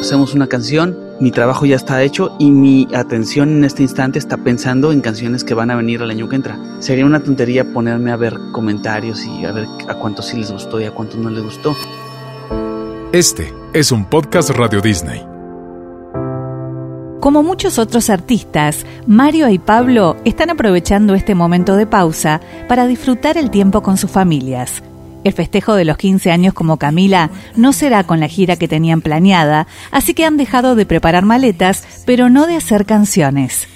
Hacemos una canción, mi trabajo ya está hecho y mi atención en este instante está pensando en canciones que van a venir el año que entra. Sería una tontería ponerme a ver comentarios y a ver a cuántos sí les gustó y a cuántos no les gustó. Este es un podcast Radio Disney. Como muchos otros artistas, Mario y Pablo están aprovechando este momento de pausa para disfrutar el tiempo con sus familias. El festejo de los 15 años como Camila no será con la gira que tenían planeada, así que han dejado de preparar maletas, pero no de hacer canciones.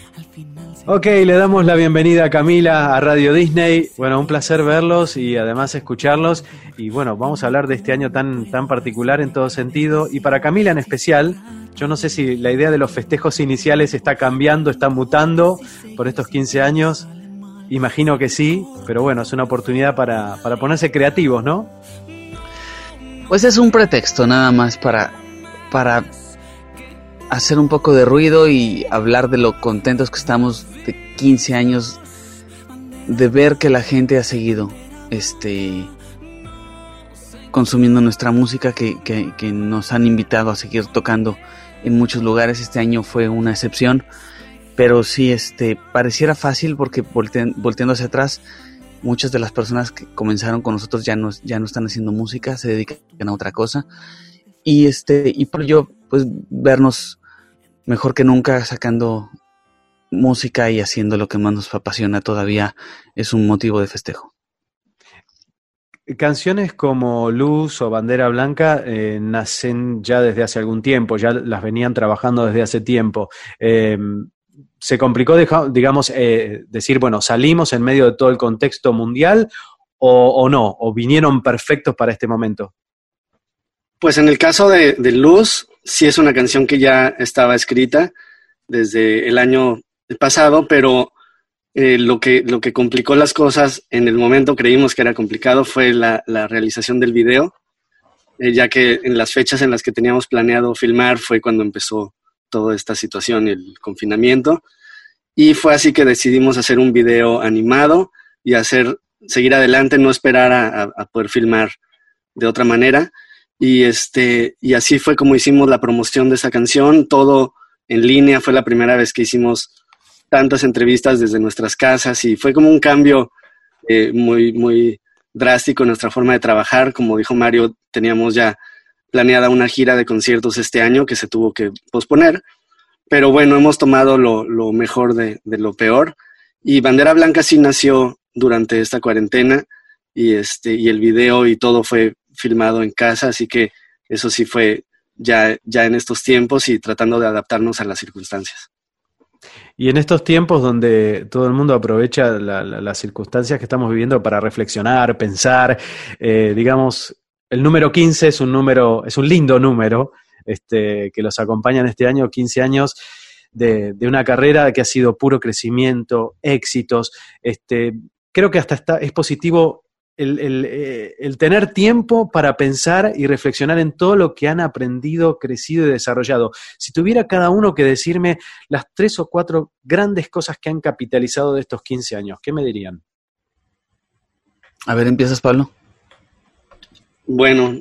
Ok, le damos la bienvenida a Camila a Radio Disney. Bueno, un placer verlos y además escucharlos. Y bueno, vamos a hablar de este año tan, tan particular en todo sentido. Y para Camila en especial, yo no sé si la idea de los festejos iniciales está cambiando, está mutando por estos 15 años. Imagino que sí, pero bueno, es una oportunidad para, para ponerse creativos, ¿no? Pues es un pretexto nada más para, para hacer un poco de ruido y hablar de lo contentos que estamos de 15 años de ver que la gente ha seguido este consumiendo nuestra música que, que, que nos han invitado a seguir tocando en muchos lugares. Este año fue una excepción, pero sí, este, pareciera fácil porque volteando hacia atrás, muchas de las personas que comenzaron con nosotros ya no, ya no están haciendo música, se dedican a otra cosa. Y este, y por ello, pues vernos mejor que nunca sacando música y haciendo lo que más nos apasiona todavía es un motivo de festejo. Canciones como Luz o Bandera Blanca eh, nacen ya desde hace algún tiempo, ya las venían trabajando desde hace tiempo. Eh, se complicó, digamos, eh, decir, bueno, salimos en medio de todo el contexto mundial o, no, o vinieron perfectos para este momento. Pues en el caso de, Luz, sí es una canción que ya estaba escrita desde el año pasado, pero eh, lo, que, lo que complicó las cosas en el momento creímos que era complicado fue la, realización del video, eh, ya que en las fechas en las que teníamos planeado filmar fue cuando empezó toda esta situación, el confinamiento. Y fue así que decidimos hacer un video animado y hacer, seguir adelante, no esperar a, poder filmar de otra manera. Y, este, y así fue como hicimos la promoción de esa canción, todo en línea, fue la primera vez que hicimos tantas entrevistas desde nuestras casas y fue como un cambio eh, muy, muy drástico en nuestra forma de trabajar. Como dijo Mario, teníamos ya planeada una gira de conciertos este año que se tuvo que posponer, pero bueno, hemos tomado lo, lo mejor de, de, lo peor y Bandera Blanca sí nació durante esta cuarentena y, este, y el video y todo fue filmado en casa, así que eso sí fue ya, ya en estos tiempos y tratando de adaptarnos a las circunstancias. Y en estos tiempos donde todo el mundo aprovecha las circunstancias que estamos viviendo para reflexionar, pensar, eh, digamos, el número 15 es un número, es un lindo número, este, que los acompaña en este año, 15 años de, una carrera que ha sido puro crecimiento, éxitos. Este, creo que hasta está, es positivo eh, el, tener tiempo para pensar y reflexionar en todo lo que han aprendido, crecido y desarrollado. Si tuviera cada uno que decirme las tres o cuatro grandes cosas que han capitalizado de estos 15 años, ¿qué me dirían? A ver, empiezas, Pablo. Bueno,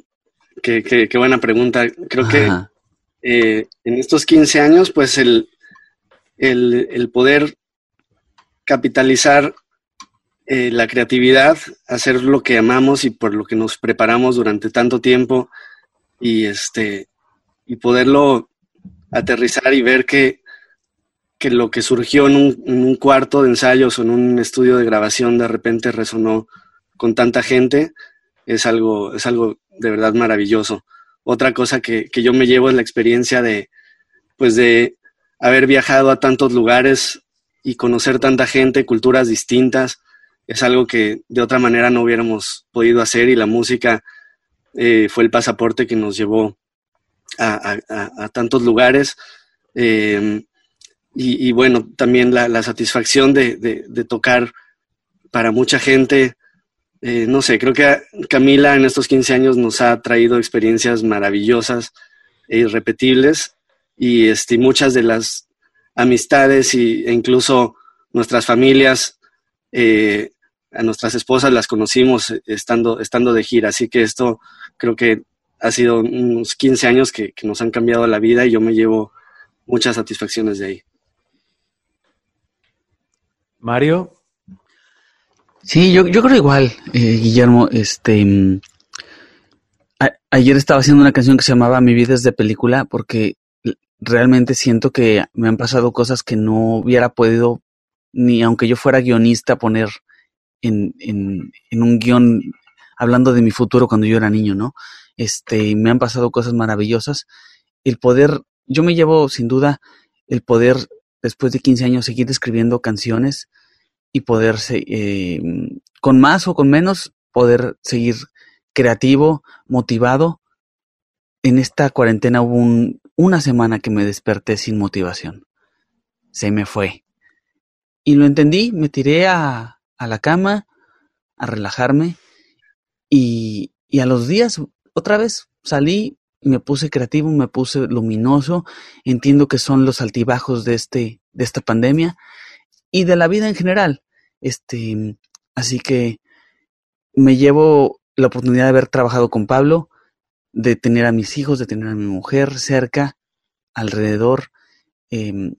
qué, buena pregunta. Creo que eh, en estos 15 años, pues el, el poder capitalizar eh, la creatividad, hacer lo que amamos y por lo que nos preparamos durante tanto tiempo y este y poderlo aterrizar y ver que, que lo que surgió en un, en un, cuarto de ensayos o en un estudio de grabación de repente resonó con tanta gente, es algo, es algo de verdad maravilloso. Otra cosa que, que yo me llevo es la experiencia de, pues de haber viajado a tantos lugares y conocer tanta gente, culturas distintas, es algo que de otra manera no hubiéramos podido hacer y la música eh, fue el pasaporte que nos llevó a, tantos lugares. Em, y, bueno, también la, satisfacción de, tocar para mucha gente. Eh, no sé, creo que Camila en estos 15 años nos ha traído experiencias maravillosas e irrepetibles y este, muchas de las amistades y, e incluso nuestras familias eh, a nuestras esposas las conocimos estando, estando de gira, así que esto creo que ha sido unos 15 años que, nos han cambiado la vida y yo me llevo muchas satisfacciones de ahí. Mario. Sí, yo, yo creo igual, eh, Guillermo. Este, mm, ayer estaba haciendo una canción que se llamaba Mi vida es de película porque realmente siento que me han pasado cosas que no hubiera podido, ni aunque yo fuera guionista, poner en, en, en un guion hablando de mi futuro cuando yo era niño, ¿no? Este, me han pasado cosas maravillosas. El poder, yo me llevo sin duda el poder, después de 15 años, seguir escribiendo canciones y poderse, eh, con más o con menos, poder seguir creativo, motivado. En esta cuarentena hubo una semana que me desperté sin motivación. Se me fue. Y lo entendí, me tiré a, a la cama a relajarme y, y a los días otra vez salí, me puse creativo, me puse luminoso, entiendo que son los altibajos de este, de esta pandemia y de la vida en general. Este, así que me llevo la oportunidad de haber trabajado con Pablo, de tener a mis hijos, de tener a mi mujer cerca, alrededor, em,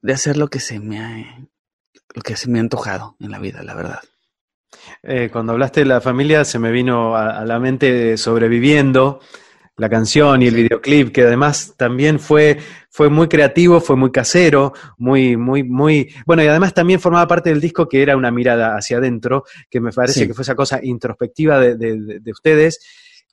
de hacer lo que se me ha, lo que se me ha antojado en la vida, la verdad. Eh, cuando hablaste de la familia se me vino a, la mente sobreviviendo la canción y el videoclip, que además también fue, fue muy creativo, fue muy casero, muy, muy, muy, bueno, y además también formaba parte del disco que era una mirada hacia adentro, que me parece que fue esa cosa introspectiva de, de ustedes,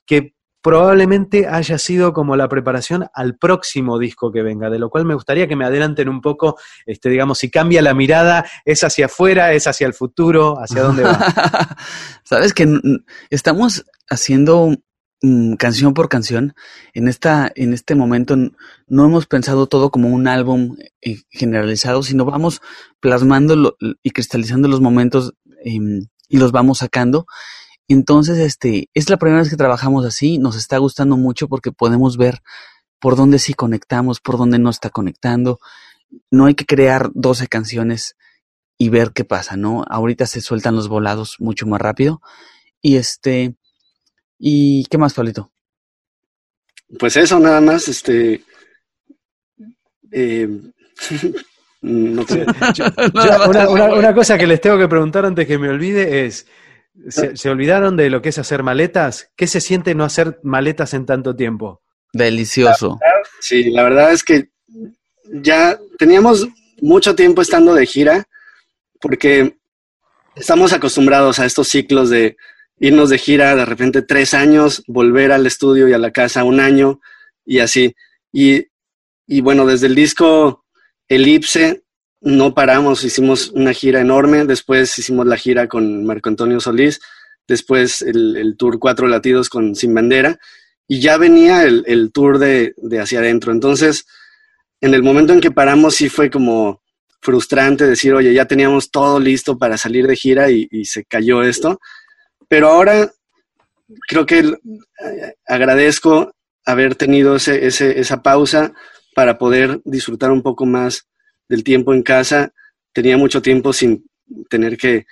que probablemente haya sido como la preparación al próximo disco que venga, de lo cual me gustaría que me adelanten un poco, este, digamos, si cambia la mirada, es hacia afuera, es hacia el futuro, hacia dónde va. Sabes que estamos haciendo canción por canción. En esta, en este momento no hemos pensado todo como un álbum eh, generalizado, sino vamos plasmando y cristalizando los momentos em, y los vamos sacando. Entonces, este, es la primera vez que trabajamos así, nos está gustando mucho porque podemos ver por dónde sí conectamos, por dónde no está conectando. No hay que crear 12 canciones y ver qué pasa, ¿no? Ahorita se sueltan los volados mucho más rápido. Y este, ¿y qué más, Pablito? Pues eso, nada más, este. Eh, una, una cosa que les tengo que preguntar antes que me olvide es. ¿Se, olvidaron de lo que es hacer maletas? ¿Qué se siente no hacer maletas en tanto tiempo? Delicioso. sí, la verdad es que ya teníamos mucho tiempo estando de gira porque estamos acostumbrados a estos ciclos de irnos de gira de repente tres años, volver al estudio y a la casa un año y así. Y, y bueno, desde el disco Elipse no paramos, hicimos una gira enorme, después hicimos la gira con Marco Antonio Solís, después el, tour Cuatro Latidos con Sin Bandera, y ya venía el, tour de, hacia adentro. Entonces, en el momento en que paramos sí fue como frustrante decir, oye, ya teníamos todo listo para salir de gira y, se cayó esto. Pero ahora creo que agradezco haber tenido ese, esa pausa para poder disfrutar un poco más del tiempo en casa, tenía mucho tiempo sin tener que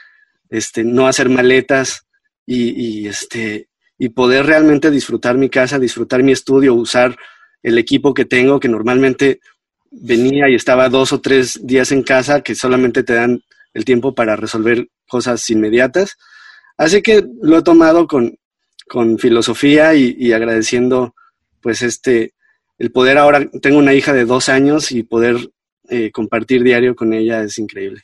este, no hacer maletas y, este, y poder realmente disfrutar mi casa, disfrutar mi estudio, usar el equipo que tengo, que normalmente venía y estaba dos o tres días en casa, que solamente te dan el tiempo para resolver cosas inmediatas. Así que lo he tomado con, con filosofía y, y, agradeciendo pues este, el poder ahora, tengo una hija de dos años y poder eh, compartir diario con ella es increíble.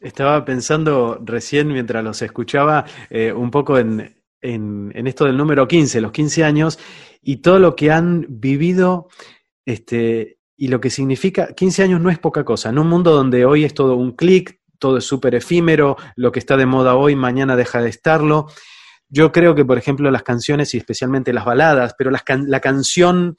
Estaba pensando recién mientras los escuchaba eh, un poco en, esto del número 15, los 15 años, y todo lo que han vivido este, y lo que significa, 15 años no es poca cosa, en un mundo donde hoy es todo un clic, todo es súper efímero, lo que está de moda hoy mañana deja de estarlo. Yo creo que, por ejemplo, las canciones y especialmente las baladas, pero la canción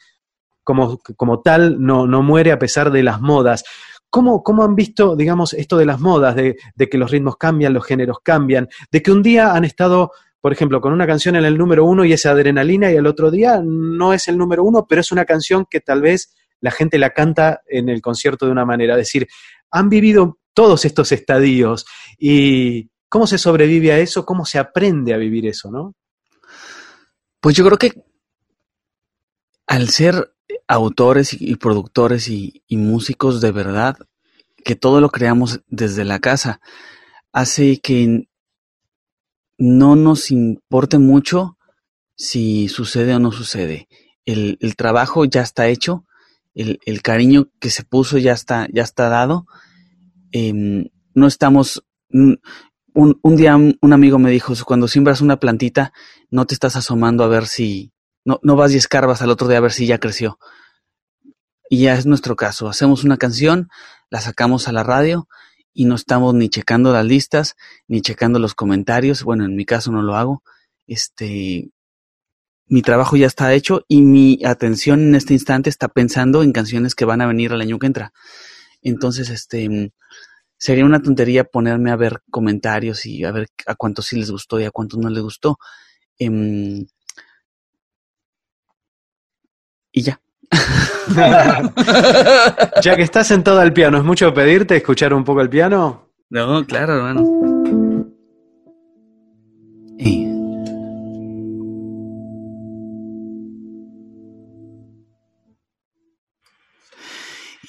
como, como tal no, no, muere a pesar de las modas. ¿Cómo, ¿Cómo, han visto, digamos, esto de las modas, de, que los ritmos cambian, los géneros cambian, de que un día han estado, por ejemplo, con una canción en el número uno y esa adrenalina y el otro día no es el número uno, pero es una canción que tal vez la gente la canta en el concierto de una manera? Es decir, han vivido todos estos estadios y cómo se sobrevive a eso, cómo se aprende a vivir eso, ¿no? Pues yo creo que al ser autores y, productores y, músicos de verdad, que todo lo creamos desde la casa, hace que no nos importe mucho si sucede o no sucede. El, trabajo ya está hecho, el, cariño que se puso ya está, ya está dado. Em, no estamos. Un, un, día un amigo me dijo: cuando siembras una plantita, no te estás asomando a ver si. No, no vas y escarbas al otro día a ver si ya creció. Y ya es nuestro caso. Hacemos una canción, la sacamos a la radio y no estamos ni checando las listas, ni checando los comentarios. Bueno, en mi caso no lo hago. Este, mi trabajo ya está hecho y mi atención en este instante está pensando en canciones que van a venir al año que entra. Entonces, este, sería una tontería ponerme a ver comentarios y a ver a cuántos sí les gustó y a cuántos no les gustó. Em, y ya. ya que estás sentado al piano, ¿es mucho pedirte escuchar un poco el piano? No, claro, hermano.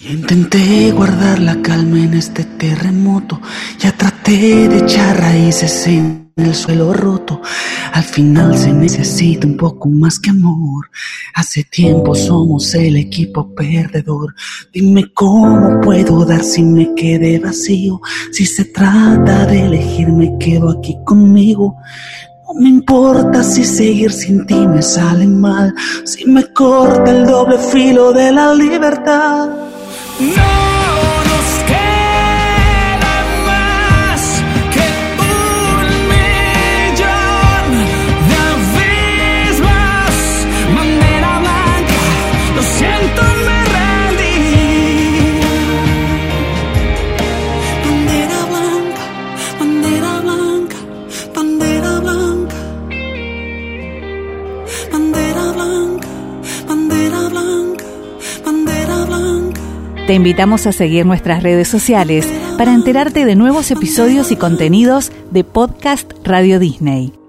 Intenté guardar la calma en este terremoto, ya traté de echar raíces en el suelo roto. Al final se necesita un poco más que amor. Hace tiempo somos el equipo perdedor. Dime cómo puedo dar si me quedé vacío. Si se trata de elegir, me quedo aquí conmigo. No me importa si seguir sin ti me sale mal, si me corta el doble filo de la libertad. No! Te invitamos a seguir nuestras redes sociales para enterarte de nuevos episodios y contenidos de Podcast Radio Disney.